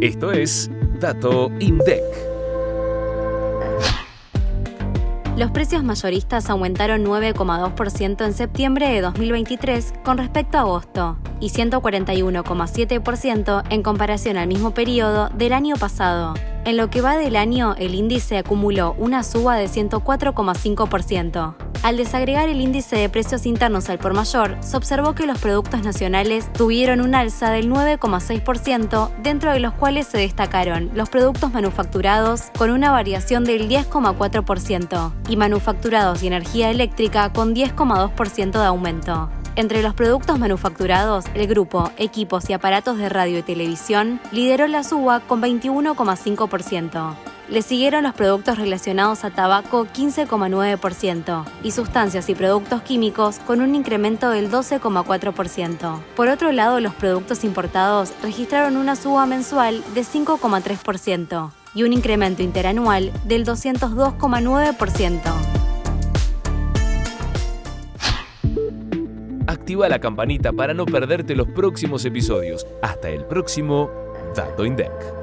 Esto es Dato INDEC. Los precios mayoristas aumentaron 9,2% en septiembre de 2023 con respecto a agosto y 141,7% en comparación al mismo periodo del año pasado. En lo que va del año, el índice acumuló una suba de 104,5%. Al desagregar el índice de precios internos al por mayor, se observó que los productos nacionales tuvieron un alza del 9,6%, dentro de los cuales se destacaron los productos manufacturados con una variación del 10,4% y manufacturados y energía eléctrica con 10,2% de aumento. Entre los productos manufacturados, el grupo Equipos y Aparatos de Radio y Televisión lideró la suba con 21,5%. Le siguieron los productos relacionados a tabaco 15,9% y sustancias y productos químicos con un incremento del 12,4%. Por otro lado, los productos importados registraron una suba mensual de 5,3% y un incremento interanual del 202,9%. Activa la campanita para no perderte los próximos episodios. Hasta el próximo Dato INDEC.